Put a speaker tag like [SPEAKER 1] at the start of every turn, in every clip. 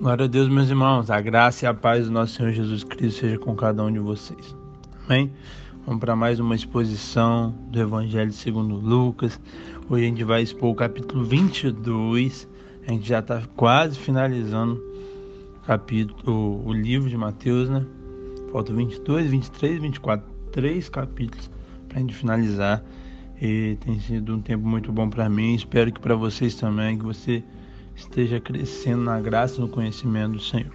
[SPEAKER 1] Glória a Deus, meus irmãos. A graça e a paz do nosso Senhor Jesus Cristo seja com cada um de vocês. Amém? Vamos para mais uma exposição do Evangelho segundo Lucas. Hoje a gente vai expor o capítulo 22. A gente já está quase finalizando o capítulo, o livro de Mateus, né? Falta 22, 23, 24, três capítulos para a gente finalizar. E tem sido um tempo muito bom para mim. Espero que para vocês também, que você esteja crescendo na graça e no conhecimento do Senhor.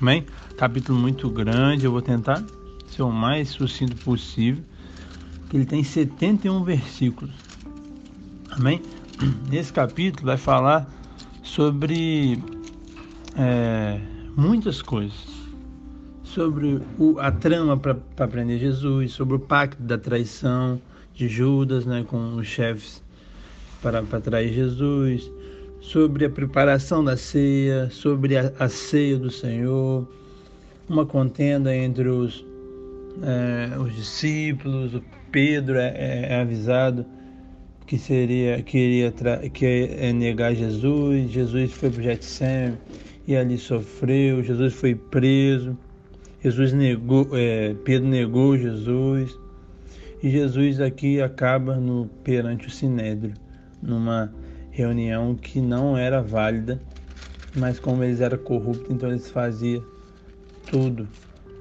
[SPEAKER 1] Amém? Capítulo muito grande, eu vou tentar ser o mais sucinto possível. Ele tem 71 versículos. Amém? Nesse capítulo vai falar sobre é, muitas coisas. Sobre o, a trama para prender Jesus, sobre o pacto da traição de Judas né, com os chefes para, para trair Jesus, sobre a preparação da ceia, sobre a, a ceia do Senhor, uma contenda entre os, é, os discípulos, o Pedro é, é, é avisado que seria queria que é negar Jesus, Jesus foi para o Getsemane e ali sofreu, Jesus foi preso, Jesus negou, é, Pedro negou Jesus e Jesus aqui acaba no perante o Sinédrio, numa reunião que não era válida, mas como eles eram corruptos, então eles faziam tudo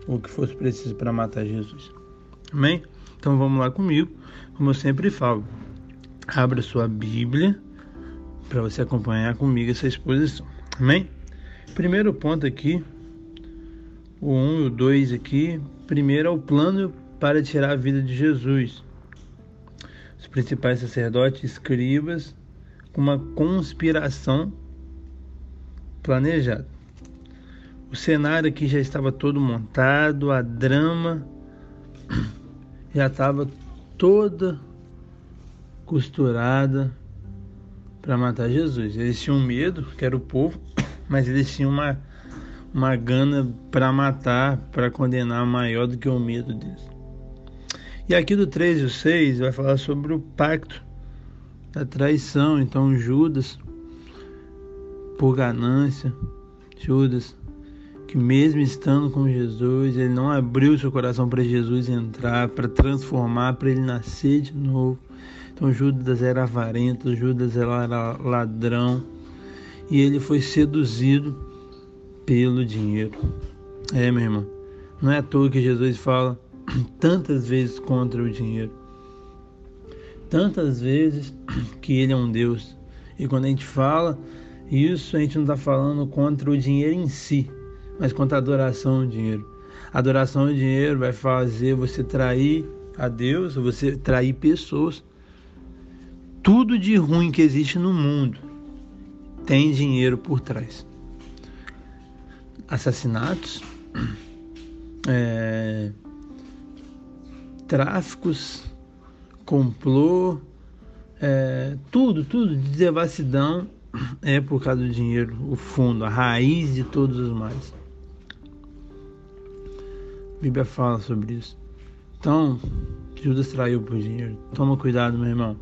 [SPEAKER 1] o que fosse preciso para matar Jesus. Amém? Então vamos lá comigo, como eu sempre falo. Abra sua Bíblia para você acompanhar comigo essa exposição. Amém? Primeiro ponto aqui, o 1 um e o 2 aqui. Primeiro é o plano para tirar a vida de Jesus. Os principais sacerdotes, escribas uma conspiração planejada. O cenário aqui já estava todo montado, a drama já estava toda costurada para matar Jesus. Eles tinham medo, que era o povo, mas eles tinham uma, uma gana para matar, para condenar maior do que o medo deles. E aqui do 3 e o 6 vai falar sobre o pacto da traição. Então Judas, por ganância, Judas, que mesmo estando com Jesus, ele não abriu seu coração para Jesus entrar, para transformar, para ele nascer de novo. Então Judas era avarento, Judas era ladrão e ele foi seduzido pelo dinheiro. É, meu irmão. Não é à toa que Jesus fala tantas vezes contra o dinheiro tantas vezes que ele é um Deus. E quando a gente fala isso, a gente não está falando contra o dinheiro em si, mas contra a adoração ao dinheiro. A adoração ao dinheiro vai fazer você trair a Deus, você trair pessoas. Tudo de ruim que existe no mundo tem dinheiro por trás. Assassinatos, é, tráficos, complô, é, tudo, tudo de devassidão é por causa do dinheiro, o fundo, a raiz de todos os males. A Bíblia fala sobre isso. Então, Judas traiu por dinheiro. Toma cuidado, meu irmão.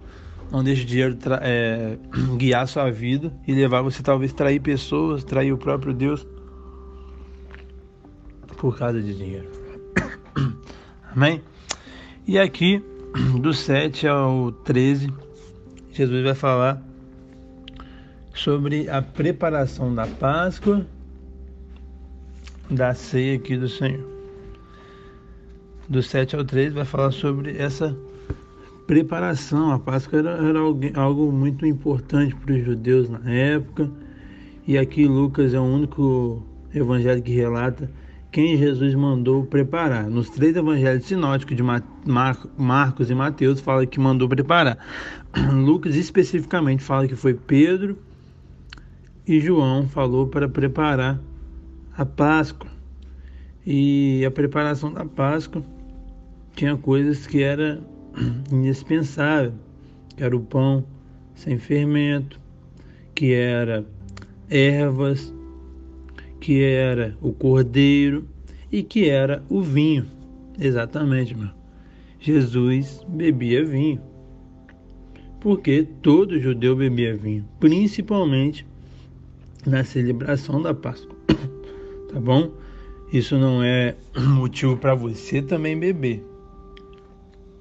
[SPEAKER 1] Não deixe o dinheiro é, guiar sua vida e levar você talvez trair pessoas, trair o próprio Deus por causa de dinheiro. Amém? E aqui do 7 ao 13, Jesus vai falar sobre a preparação da Páscoa, da ceia aqui do Senhor. Do 7 ao 13 vai falar sobre essa preparação. A Páscoa era, era algo muito importante para os judeus na época. E aqui Lucas é o único evangelho que relata quem Jesus mandou preparar. Nos três evangelhos sinóticos de Marcos e Mateus fala que mandou preparar. Lucas especificamente fala que foi Pedro e João falou para preparar a Páscoa. E a preparação da Páscoa tinha coisas que era indispensável, que era o pão sem fermento, que era ervas, que era o cordeiro e que era o vinho. Exatamente, meu. Jesus bebia vinho. Porque todo judeu bebia vinho, principalmente na celebração da Páscoa. tá bom? Isso não é motivo para você também beber.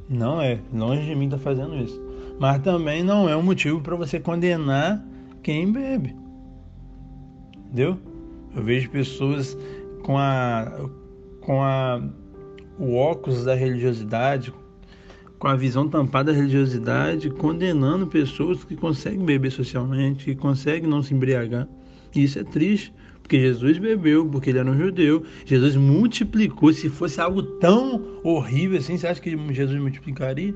[SPEAKER 1] Não é, longe de mim tá fazendo isso. Mas também não é um motivo para você condenar quem bebe. Entendeu? Eu vejo pessoas com a com a o óculos da religiosidade, com a visão tampada da religiosidade, condenando pessoas que conseguem beber socialmente, que conseguem não se embriagar. E isso é triste, porque Jesus bebeu, porque ele era um judeu. Jesus multiplicou. Se fosse algo tão horrível assim, você acha que Jesus multiplicaria?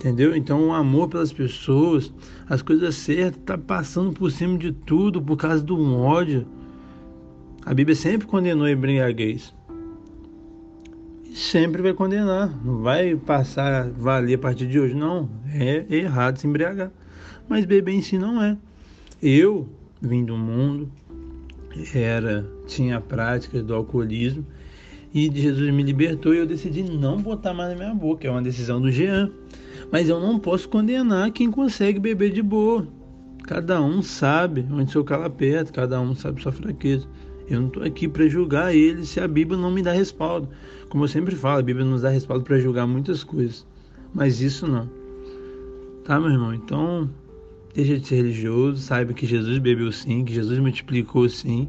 [SPEAKER 1] Entendeu? Então o amor pelas pessoas, as coisas certas, tá passando por cima de tudo por causa do ódio. A Bíblia sempre condenou a embriaguez. E sempre vai condenar. Não vai passar a valer a partir de hoje. Não. É errado se embriagar. Mas beber em si não é. Eu vim do mundo, era tinha a prática do alcoolismo e Jesus me libertou e eu decidi não botar mais na minha boca. É uma decisão do Jean. Mas eu não posso condenar quem consegue beber de boa. Cada um sabe onde seu calo aperta, cada um sabe sua fraqueza. Eu não estou aqui para julgar ele se a Bíblia não me dá respaldo. Como eu sempre falo, a Bíblia nos dá respaldo para julgar muitas coisas, mas isso não. Tá, meu irmão? Então, deixa de ser religioso, saiba que Jesus bebeu sim, que Jesus multiplicou sim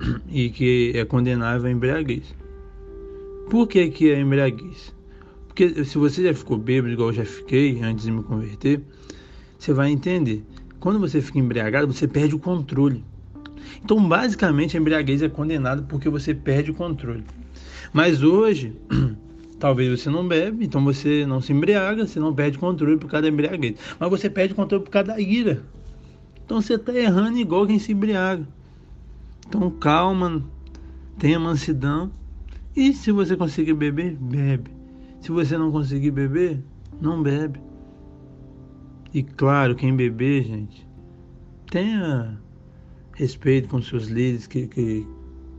[SPEAKER 1] e que é condenável a embriaguez. Por que, que é embriaguez? Porque se você já ficou bêbado, igual eu já fiquei antes de me converter, você vai entender. Quando você fica embriagado, você perde o controle. Então, basicamente, a embriaguez é condenada porque você perde o controle. Mas hoje, talvez você não bebe, então você não se embriaga, você não perde controle por causa da embriaguez. Mas você perde controle por causa da ira. Então você está errando igual quem se embriaga. Então calma, tenha mansidão. E se você conseguir beber, bebe. Se você não conseguir beber, não bebe. E claro, quem beber, gente, tenha respeito com seus líderes, que, que,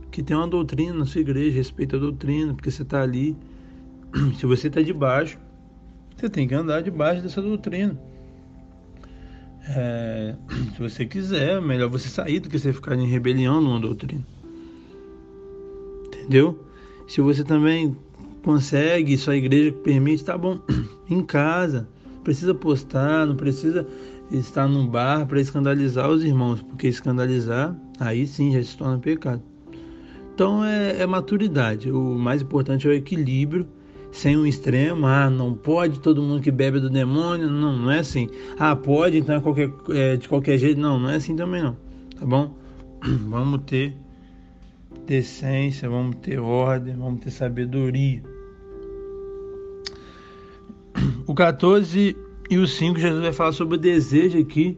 [SPEAKER 1] que tem uma doutrina na sua igreja, respeita a doutrina, porque você está ali. Se você está debaixo, você tem que andar debaixo dessa doutrina. É, se você quiser, é melhor você sair do que você ficar em rebelião numa doutrina. Entendeu? Se você também consegue, sua igreja permite, tá bom, em casa. Precisa postar, não precisa estar num bar para escandalizar os irmãos, porque escandalizar, aí sim já se torna pecado. Então é, é, maturidade. O mais importante é o equilíbrio, sem um extremo. Ah, não pode todo mundo que bebe do demônio. Não, não é assim. Ah, pode, então é qualquer, é, de qualquer jeito. Não, não é assim também não. Tá bom? Vamos ter decência, vamos ter ordem, vamos ter sabedoria. O 14 e o 5, Jesus vai falar sobre o desejo aqui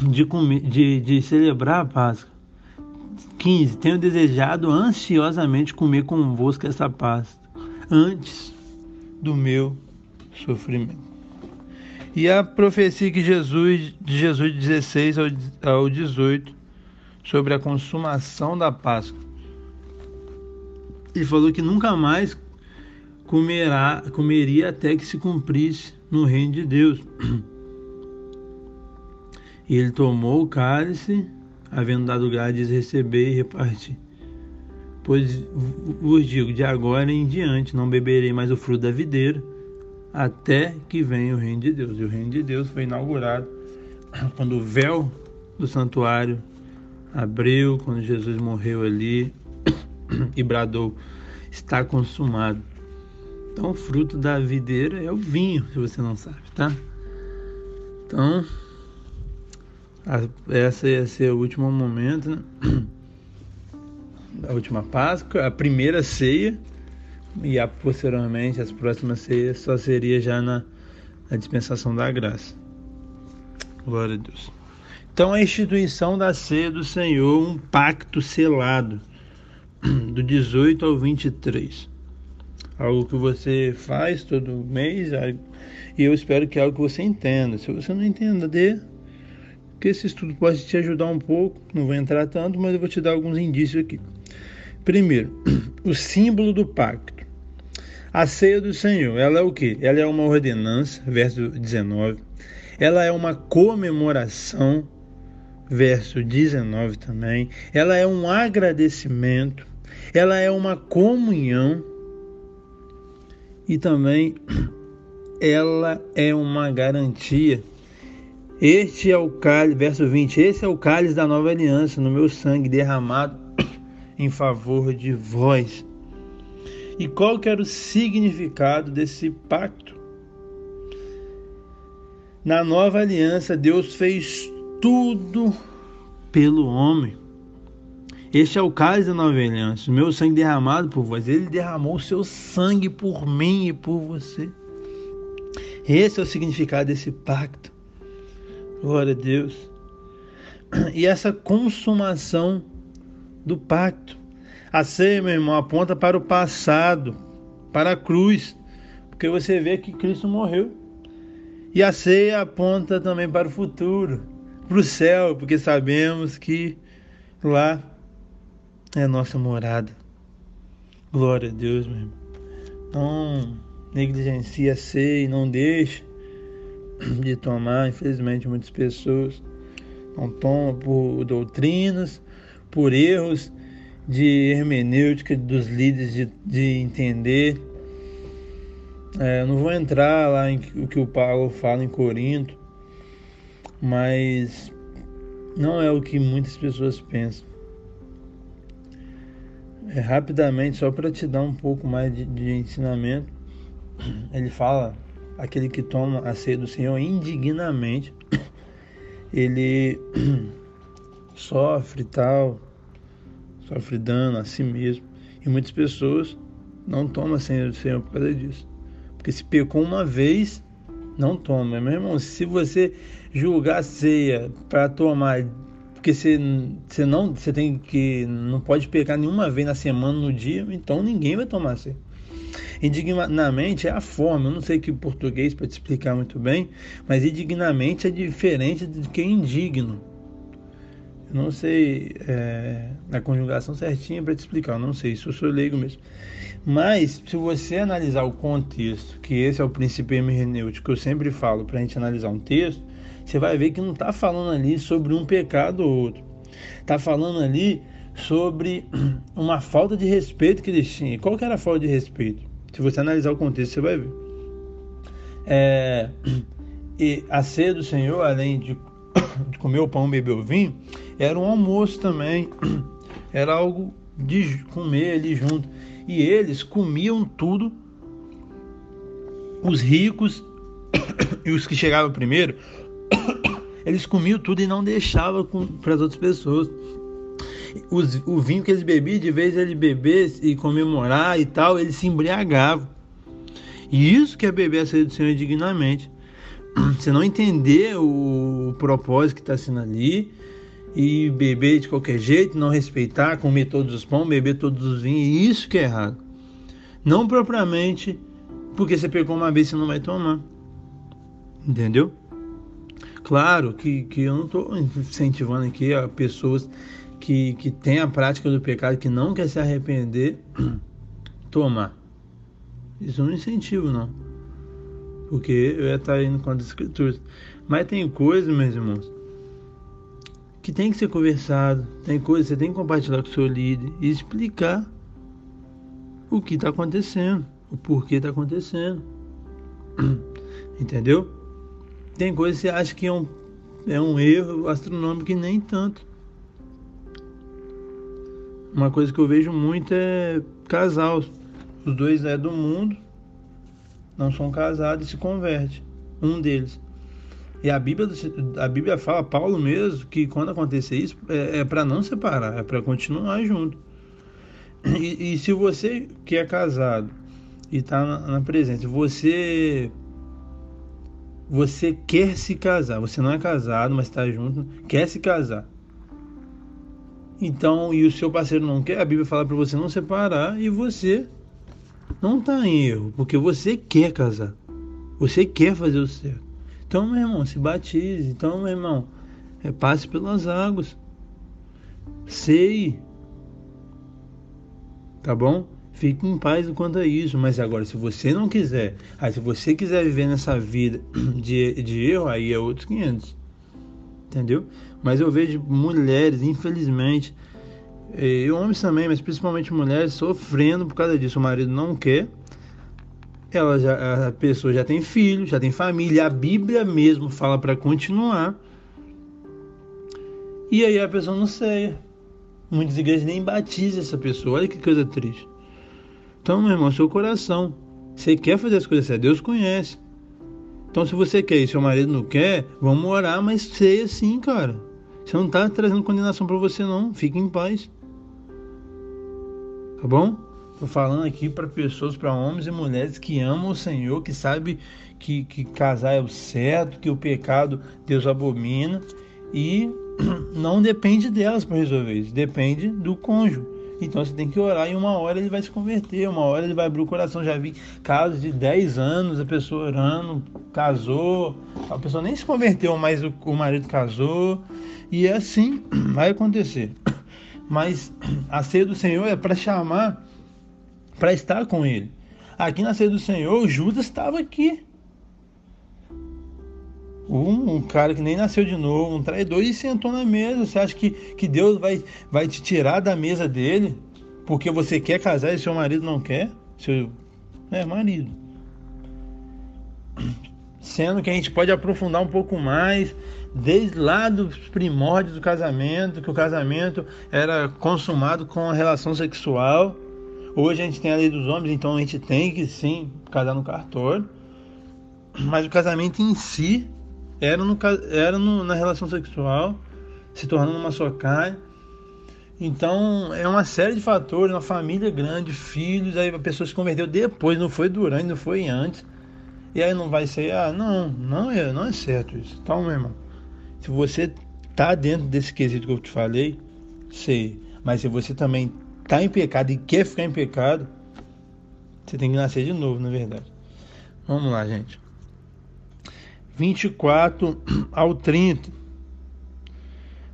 [SPEAKER 1] de, comer, de, de celebrar a Páscoa. 15. Tenho desejado ansiosamente comer convosco essa Páscoa, antes do meu sofrimento. E a profecia que Jesus, de Jesus de 16 ao 18, sobre a consumação da Páscoa. Ele falou que nunca mais comerá, comeria até que se cumprisse no reino de Deus. E ele tomou o cálice, havendo dado grátis, receber e repartir. Pois vos digo, de agora em diante não beberei mais o fruto da videira, até que venha o reino de Deus. E o reino de Deus foi inaugurado quando o véu do santuário abriu, quando Jesus morreu ali e bradou: está consumado. Então, o fruto da videira é o vinho, se você não sabe, tá? Então, essa ia ser o último momento, né? A última Páscoa, a primeira ceia, e a, posteriormente as próximas ceias só seria já na, na dispensação da graça. Glória a Deus. Então, a instituição da ceia do Senhor, um pacto selado, do 18 ao 23 algo que você faz todo mês, e eu espero que é algo que você entenda. Se você não entender, que esse estudo pode te ajudar um pouco, não vou entrar tanto, mas eu vou te dar alguns indícios aqui. Primeiro, o símbolo do pacto. A ceia do Senhor, ela é o que? Ela é uma ordenança, verso 19. Ela é uma comemoração, verso 19 também. Ela é um agradecimento, ela é uma comunhão e também ela é uma garantia. Este é o cálice, verso 20, esse é o cálice da nova aliança, no meu sangue derramado em favor de vós. E qual que era o significado desse pacto? Na nova aliança, Deus fez tudo pelo homem. Este é o cálice da nova aliança, o meu sangue derramado por vós. Ele derramou o seu sangue por mim e por você. Esse é o significado desse pacto. Glória a Deus. E essa consumação do pacto. A ceia, meu irmão, aponta para o passado, para a cruz, porque você vê que Cristo morreu. E a ceia aponta também para o futuro, para o céu, porque sabemos que lá é a nossa morada. Glória a Deus, meu irmão. Não negligencie a ceia e não deixe de tomar. Infelizmente, muitas pessoas não tomam por doutrinas, por erros de hermenêutica dos líderes de, de entender. É, não vou entrar lá em o que o Paulo fala em Corinto, mas não é o que muitas pessoas pensam. É, rapidamente, só para te dar um pouco mais de, de ensinamento, ele fala: aquele que toma a ceia do Senhor indignamente, ele sofre tal, sofre dano a si mesmo. E muitas pessoas não tomam a ceia do Senhor por causa disso. Porque se pecou uma vez, não toma. Meu irmão, se você julgar a ceia para tomar porque você, não você tem que não pode pecar nenhuma vez na semana no dia então ninguém vai tomar ceia indignamente é a forma eu não sei que português para te explicar muito bem mas indignamente é diferente de que indigno. Eu não sei é, a conjugação certinha para te explicar eu não sei se eu sou leigo mesmo. Mas se você analisar o contexto que esse é o princípio hermenêutico que eu sempre falo para a gente analisar um texto você vai ver que não está falando ali sobre um pecado ou outro. Está falando ali sobre uma falta de respeito que eles tinham. Qual que era a falta de respeito? Se você analisar o contexto, você vai ver. É, e a ceia do Senhor, além de, de comer o pão beber o vinho, era um almoço também. Era algo de comer ali junto. E eles comiam tudo. Os ricos e os que chegavam primeiro eles comiam tudo e não deixavam para as outras pessoas. Os, o vinho que eles bebiam, de vez ele beber e comemorar e tal, eles se embriagavam. E isso que é beber a ceia do Senhor dignamente. Você não entender o, o propósito que está sendo ali e beber de qualquer jeito, não respeitar, comer todos os pães, beber todos os vinhos, isso que é errado. Não propriamente porque você pegou uma vez você não vai tomar. Entendeu? Claro que, que eu não estou incentivando aqui a pessoas que, que têm a prática do pecado, que não quer se arrepender, tomar. Isso não incentivo, não. Porque eu ia estar indo contra as escrituras. Mas tem coisas, meus irmãos, que tem que ser conversado. Tem coisas que você tem que compartilhar com o seu líder e explicar o que está acontecendo, o porquê está acontecendo. Entendeu? Tem coisas que você acha que é um, é um erro astronômico e nem tanto. Uma coisa que eu vejo muito é casal. Os dois é do mundo, não são casados e se converte. Um deles. E a Bíblia, a Bíblia fala, Paulo mesmo, que quando acontecer isso, é, é para não separar, é para continuar junto. E, e, se você que é casado e está na, na presença, você você quer se casar, você não é casado, mas está junto, quer se casar. Então, e o seu parceiro não quer, a Bíblia fala para você não separar e você não está em erro, porque você quer casar. Você quer fazer o certo. Então, meu irmão, se batize. Então, meu irmão, é, passe pelas águas. Sei. Tá bom? Fique em paz quanto a isso, mas agora, se você não quiser, aí se você quiser viver nessa vida de, de erro, aí é outros 500. entendeu? Mas eu vejo mulheres, infelizmente, e homens também, mas principalmente mulheres, sofrendo por causa disso. O marido não quer, ela já, a pessoa já tem filho, já tem família, a Bíblia mesmo fala para continuar. E aí a pessoa não ceia. Muitas igrejas nem batizam essa pessoa. Olha que coisa triste. Então, meu irmão, seu coração. Você quer fazer as coisas certas, Deus conhece. Então, se você quer e seu marido não quer, vamos orar, mas ceia sim, cara. Você não está trazendo condenação para você, não. Fique em paz. Tá bom? Tô falando aqui para pessoas, para homens e mulheres que amam o Senhor, que sabem que, que casar é o certo, que o pecado Deus abomina e não depende delas para resolver isso, depende do cônjuge. Então você tem que orar e uma hora ele vai se converter, uma hora ele vai abrir o coração. Já vi casos de 10 anos, a pessoa orando, casou, a pessoa nem se converteu, mas o, o marido casou. E é assim vai acontecer. Mas a ceia do Senhor é para chamar, para estar com ele. Aqui na ceia do Senhor, Judas estava aqui um, um, cara que nem nasceu de novo, um traidor, e sentou na mesa. Você acha que, que Deus vai, vai te tirar da mesa dele porque você quer casar e seu marido não quer? Seu é, marido. Sendo que a gente pode aprofundar um pouco mais, desde lá dos primórdios do casamento, que o casamento era consumado com a relação sexual. Hoje a gente tem a lei dos homens, então a gente tem que sim casar no cartório. Mas o casamento em si era, no, era no, na relação sexual, se tornando uma só carne. Então, é uma série de fatores, uma família grande, filhos, aí a pessoa se converteu depois, não foi durante, não foi antes. E aí não vai ser, ah, não, não é, não é certo isso. Então, meu irmão, se você tá dentro desse quesito que eu te falei, sei. Mas se você também tá em pecado e quer ficar em pecado, você tem que nascer de novo, na verdade. Vamos lá, gente. 24 ao 30.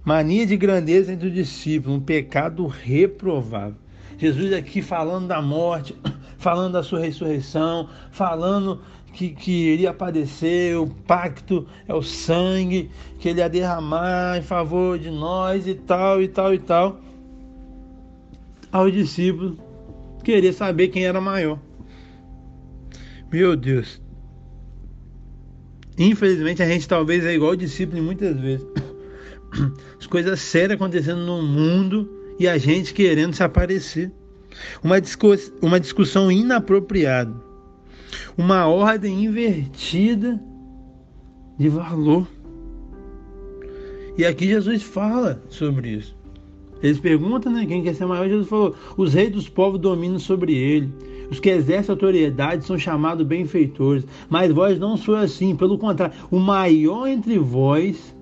[SPEAKER 1] Mania de grandeza entre os discípulos, um pecado reprovável. Jesus aqui falando da morte, falando da sua ressurreição, falando que, que iria padecer, o pacto é o sangue, que ele ia derramar em favor de nós e tal, e tal, e tal. Aos discípulos querer saber quem era maior. Meu Deus, Infelizmente a gente talvez é igual discípulo muitas vezes. As coisas sérias acontecendo no mundo e a gente querendo se aparecer. Uma, discuss uma discussão inapropriada. Uma ordem invertida de valor. E aqui Jesus fala sobre isso. Eles perguntam, né? Quem quer ser maior? Jesus falou: os reis dos povos dominam sobre ele. Os que exercem autoridade são chamados benfeitores, mas vós não sois assim, pelo contrário, o maior entre vós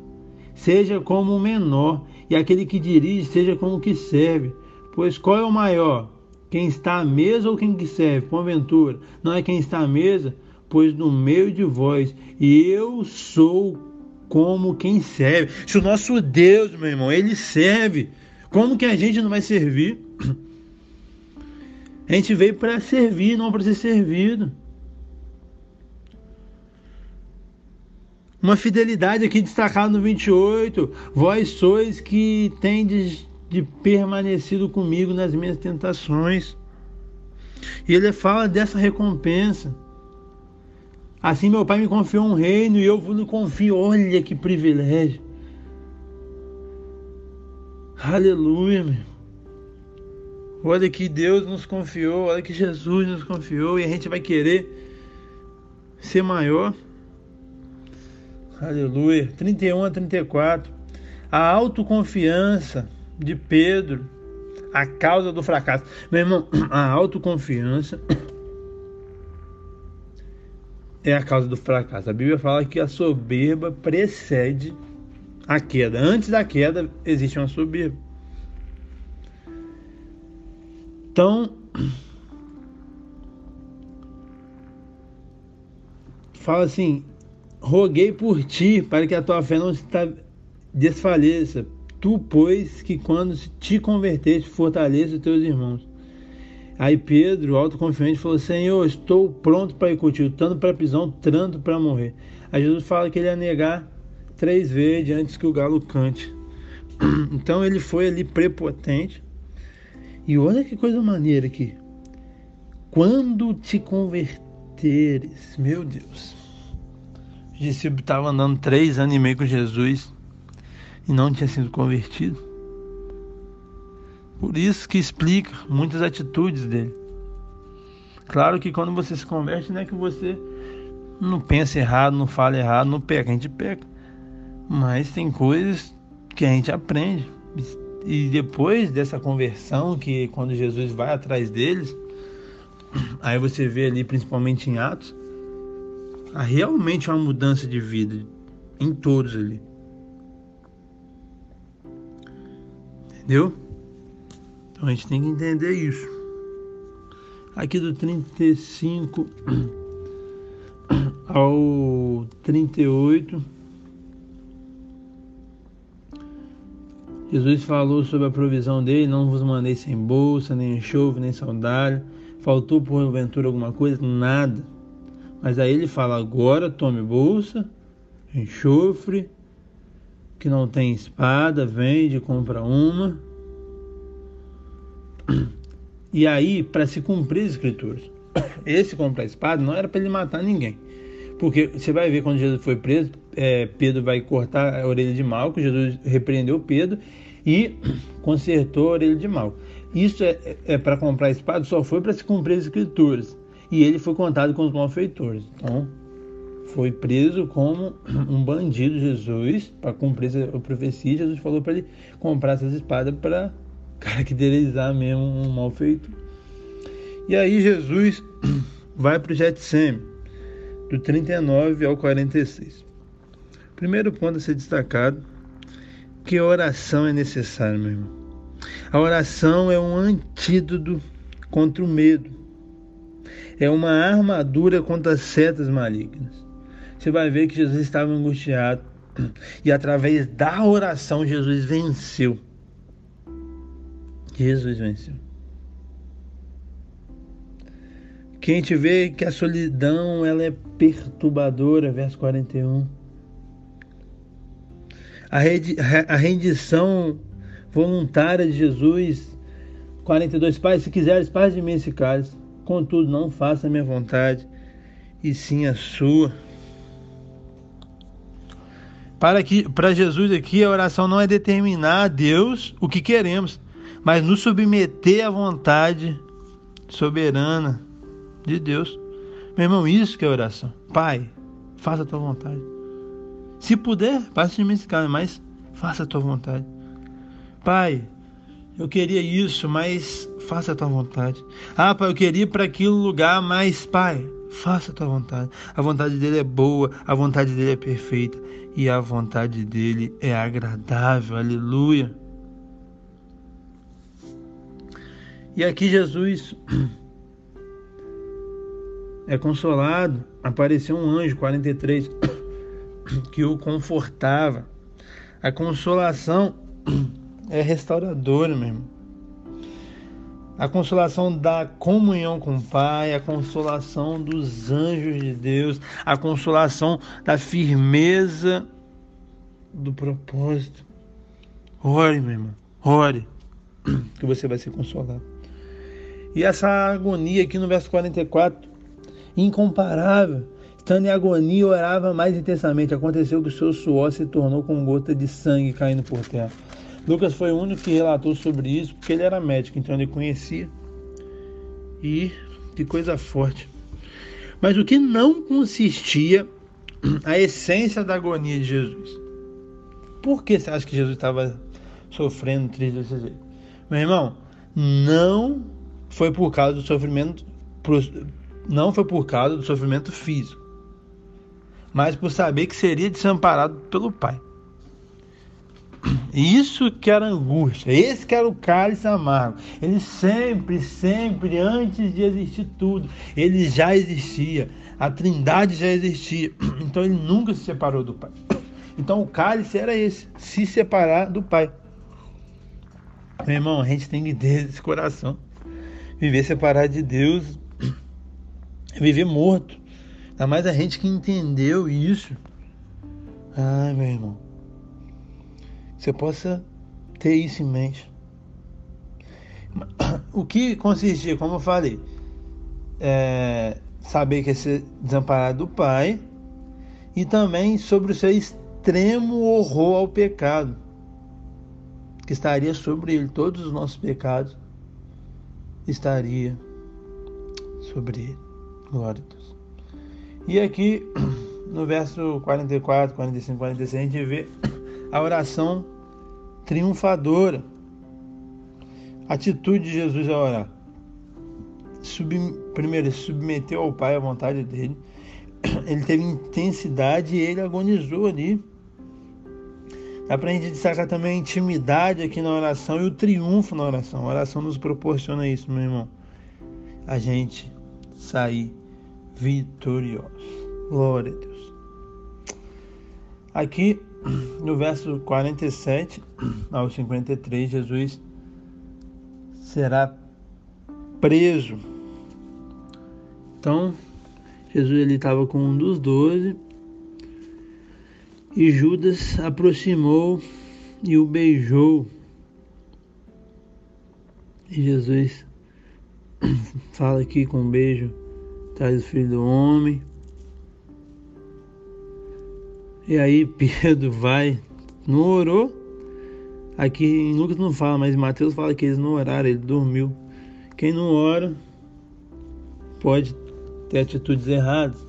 [SPEAKER 1] seja como o menor, e aquele que dirige seja como o que serve. Pois qual é o maior? Quem está à mesa ou quem que serve? Porventura, não é quem está à mesa, pois no meio de vós, e eu sou como quem serve. Se o nosso Deus, meu irmão, ele serve, como que a gente não vai servir? A gente veio para servir, não para ser servido. Uma fidelidade aqui destacada no 28. Vós sois que tendes de permanecido comigo nas minhas tentações. E ele fala dessa recompensa. Assim meu pai me confiou um reino e eu vos confio. Olha que privilégio. Aleluia, meu. Olha que Deus nos confiou, olha que Jesus nos confiou e a gente vai querer ser maior. Aleluia. 31 a 34. A autoconfiança de Pedro, a causa do fracasso. Meu irmão, a autoconfiança é a causa do fracasso. A Bíblia fala que a soberba precede a queda. Antes da queda existe uma soberba. Então, fala assim: roguei por ti para que a tua fé não se desfaleça. Tu, pois, que quando te converteste, fortaleça os teus irmãos. Aí Pedro, autoconfiante, falou: Senhor, estou pronto para ir contigo, tanto para a prisão, tanto para morrer. Aí Jesus fala que ele ia negar três vezes antes que o galo cante. Então ele foi ali prepotente. E olha que coisa maneira aqui. Quando te converteres, meu Deus. O discípulo estava andando três anos e meio com Jesus e não tinha sido convertido. Por isso que explica muitas atitudes dele. Claro que quando você se converte, não é que você não pensa errado, não fala errado, não peca, a gente peca. Mas tem coisas que a gente aprende. E depois dessa conversão, que quando Jesus vai atrás deles, aí você vê ali, principalmente em Atos, há realmente uma mudança de vida em todos ali. Entendeu? Então a gente tem que entender isso. Aqui do 35 ao 38 Jesus falou sobre a provisão dele, não vos mandei sem bolsa, nem enxofre, nem sandália. Faltou porventura alguma coisa? Nada. Mas aí ele fala: agora tome bolsa, enxofre, que não tem espada, vende, compra uma. E aí, para se cumprir as escrituras, esse comprar espada não era para ele matar ninguém. Porque você vai ver quando Jesus foi preso, é, Pedro vai cortar a orelha de Malco, Jesus repreendeu Pedro e consertou a orelha de Malco. Isso é, é para comprar espada, só foi para se cumprir as escrituras. E ele foi contado com os malfeitores. Então, foi preso como um bandido, Jesus, para cumprir a profecia. Jesus falou para ele comprar essas espadas para caracterizar mesmo um malfeitor. E aí, Jesus vai para o Getsêmen do 39 ao 46. Primeiro ponto a ser destacado que oração é necessária, meu irmão. A oração é um antídoto contra o medo. É uma armadura contra as setas malignas. Você vai ver que Jesus estava angustiado e através da oração Jesus venceu. Jesus venceu. Quem te vê que a solidão ela é perturbadora, verso 41. A rendição voluntária de Jesus, 42, Pai, se quiseres, paz de mim esse cálice, contudo não faça a minha vontade, e sim a sua. Para, que, para Jesus aqui, a oração não é determinar a Deus o que queremos, mas nos submeter à vontade soberana de Deus. Meu irmão, isso que é oração. Pai, faça a tua vontade. Se puder, passe de mim esse caminho, mas faça a tua vontade. Pai, eu queria isso, mas faça a tua vontade. Ah, pai, eu queria ir para aquele lugar, mas, pai, faça a tua vontade. A vontade dele é boa, a vontade dele é perfeita e a vontade dele é agradável. Aleluia. E aqui Jesus é consolado, apareceu um anjo, 43, que o confortava. A consolação é restauradora, meu irmão. A consolação da comunhão com o Pai, a consolação dos anjos de Deus, a consolação da firmeza do propósito. Ore, meu irmão, ore, que você vai ser consolado. E essa agonia aqui no verso 44 incomparável. Estando em agonia, orava mais intensamente. Aconteceu que o seu suor se tornou com gota de sangue caindo por terra. Lucas foi o único que relatou sobre isso, porque ele era médico, então ele conhecia. E que coisa forte. Mas o que não consistia a essência da agonia de Jesus? Por que você acha que Jesus estava sofrendo triste desse jeito? Meu irmão, não foi por causa do sofrimento não foi por causa do sofrimento físico, mas por saber que seria desamparado pelo Pai. Isso que era angústia, esse que era o cálice amargo. Ele sempre, sempre, antes de existir tudo, ele já existia. A trindade já existia. Então ele nunca se separou do Pai. Então o cálice era esse, se separar do Pai. Meu irmão, a gente tem que ter esse coração. Viver separado de Deus viver morto. Ainda mais a gente que entendeu isso. Ah, meu irmão. Você possa ter isso em mente. O que consistia, como eu falei, é saber que é ser desamparado do Pai e também sobre o seu extremo horror ao pecado, que estaria sobre ele, todos os nossos pecados estaria sobre ele. Glória a Deus. E aqui no verso 44, 45, 46 a gente vê a oração triunfadora. atitude de Jesus a orar. Sub, primeiro, ele submeteu ao Pai a vontade dele. Ele teve intensidade e ele agonizou ali. Dá pra gente destacar também a intimidade aqui na oração e o triunfo na oração. A oração nos proporciona isso, meu irmão. A gente sair vitorioso. Glória a Deus. Aqui no verso 47 ao 53, Jesus será preso. Então, Jesus ele estava com um dos doze e Judas aproximou e o beijou. E Jesus fala aqui com um beijo, traz o filho do homem. E aí Pedro vai, não orou. Aqui em Lucas não fala, mas Mateus fala que eles não oraram, ele dormiu. Quem não ora pode ter atitudes erradas.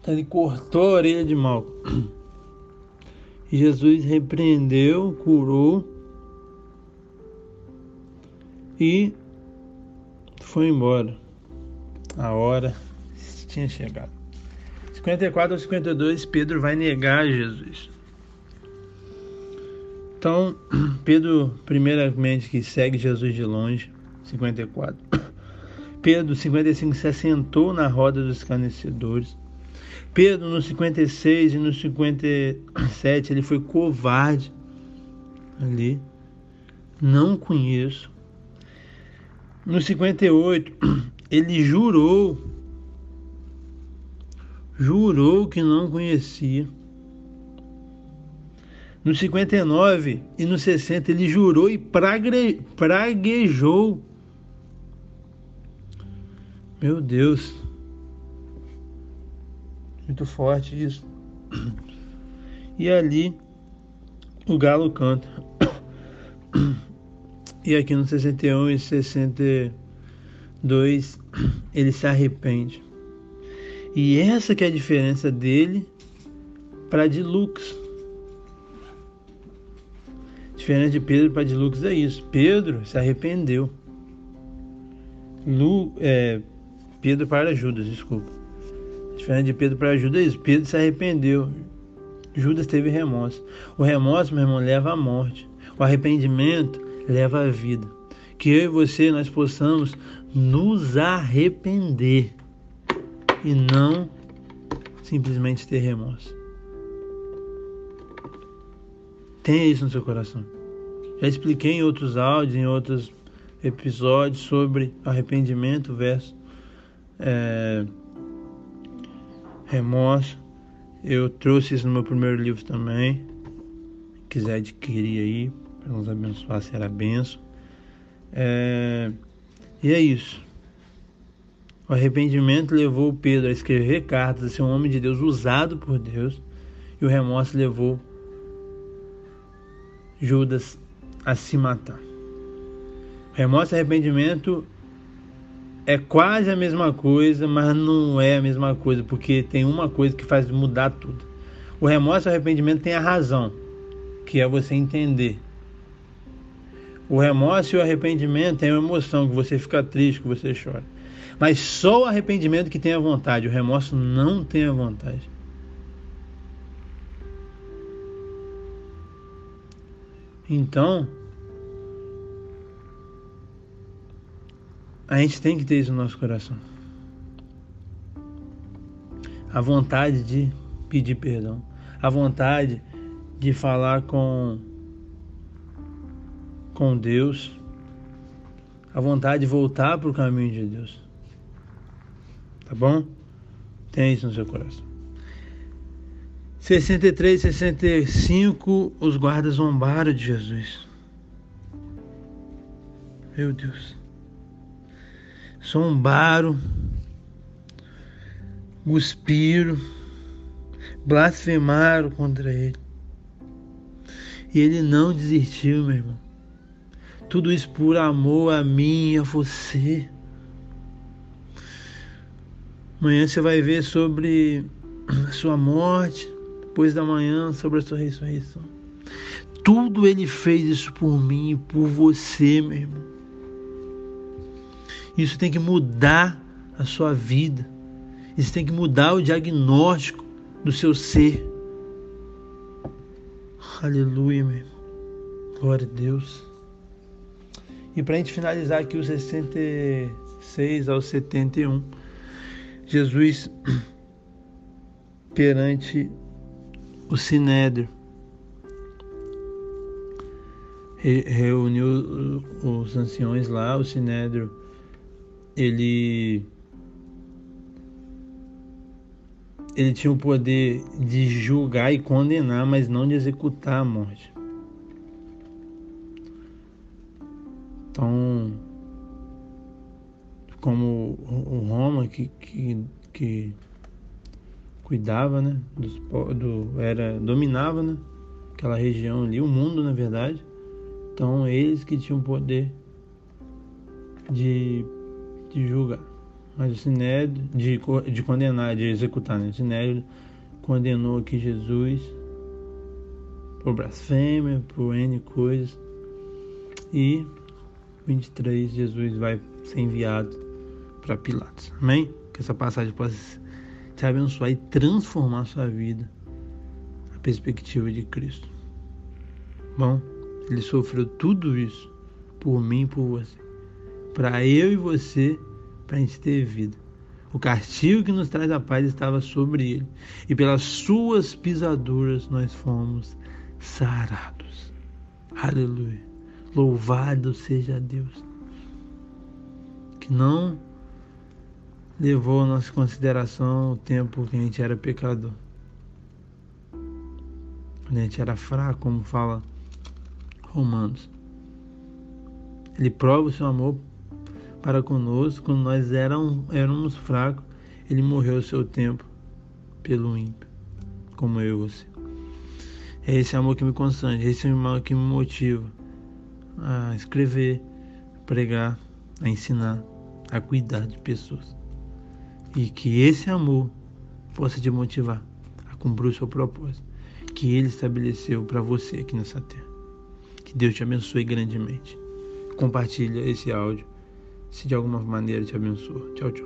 [SPEAKER 1] Então ele cortou a orelha de mal. E Jesus repreendeu, curou e foi embora. A hora tinha chegado. 54 ao 52, Pedro vai negar Jesus. Então, Pedro, primeiramente, que segue Jesus de longe, 54. Pedro, 55, se assentou na roda dos escarnecedores. Pedro, no 56 e no 57, ele foi covarde ali. Não conheço. No 58, ele jurou, jurou que não conhecia. No 59 e no 60, ele jurou e prague, praguejou. Meu Deus. Muito forte isso. E ali o galo canta. E aqui no 61 e 62 ele se arrepende. E essa que é a diferença dele para de Lucas. Diferente de Pedro para de Lucas é isso. Pedro se arrependeu. Lu, é, Pedro para Judas, desculpa. Diferente de Pedro para Judas é isso. Pedro se arrependeu. Judas teve remorso. O remorso, meu irmão, leva à morte. O arrependimento leva à vida. Que eu e você nós possamos nos arrepender e não simplesmente ter remorso. Tenha isso no seu coração. Já expliquei em outros áudios, em outros episódios sobre arrependimento versus é, remorso. Eu trouxe isso no meu primeiro livro também. quiser adquirir aí, para nos abençoar, será benção. É, e é isso. O arrependimento levou Pedro a escrever cartas, a ser um homem de Deus usado por Deus, e o remorso levou Judas a se matar. Remorso e arrependimento é quase a mesma coisa, mas não é a mesma coisa, porque tem uma coisa que faz mudar tudo. O remorso e o arrependimento tem a razão, que é você entender o remorso e o arrependimento é uma emoção que você fica triste, que você chora. Mas só o arrependimento que tem a vontade, o remorso não tem a vontade. Então, a gente tem que ter isso no nosso coração. A vontade de pedir perdão, a vontade de falar com com Deus, a vontade de voltar para o caminho de Deus. Tá bom? Tenha isso no seu coração. 63, 65, os guardas zombaram de Jesus. Meu Deus. Zombaram, cuspiram, blasfemaram contra ele. E ele não desistiu, meu irmão. Tudo isso por amor a mim e a você. Amanhã você vai ver sobre a sua morte, depois da manhã sobre a sua ressurreição. Tudo ele fez isso por mim e por você, meu irmão. Isso tem que mudar a sua vida. Isso tem que mudar o diagnóstico do seu ser. Aleluia, meu irmão. Glória a Deus. E para a gente finalizar aqui os 66 ao 71, Jesus perante o Sinédrio. reuniu os anciões lá, o Sinédrio, ele ele tinha o poder de julgar e condenar, mas não de executar a morte. Então, como o Roma que, que, que cuidava, né, dos, do, era dominava, né, aquela região ali, o mundo na verdade. Então eles que tinham poder de, de julgar. Mas o Sinédrio, de, de condenar, de executar, né? O Sinédrio condenou aqui Jesus por blasfêmia, por N coisas. E 23, Jesus vai ser enviado para Pilatos. Amém? Que essa passagem possa te abençoar e transformar a sua vida na perspectiva de Cristo. Bom, ele sofreu tudo isso por mim e por você. Para eu e você, para a gente ter vida. O castigo que nos traz a paz estava sobre ele, e pelas suas pisaduras nós fomos sarados. Aleluia. Louvado seja Deus. Que não levou a nossa consideração o tempo que a gente era pecador. Quando a gente era fraco, como fala Romanos. Ele prova o seu amor para conosco quando nós eram, éramos fracos. Ele morreu o seu tempo pelo ímpio, como eu e você. É esse amor que me constrange, é esse amor que me motiva a escrever, a pregar, a ensinar, a cuidar de pessoas e que esse amor possa te motivar a cumprir o seu propósito que ele estabeleceu para você aqui nessa terra. Que Deus te abençoe grandemente. Compartilha esse áudio se de alguma maneira te abençoa. Tchau, tchau.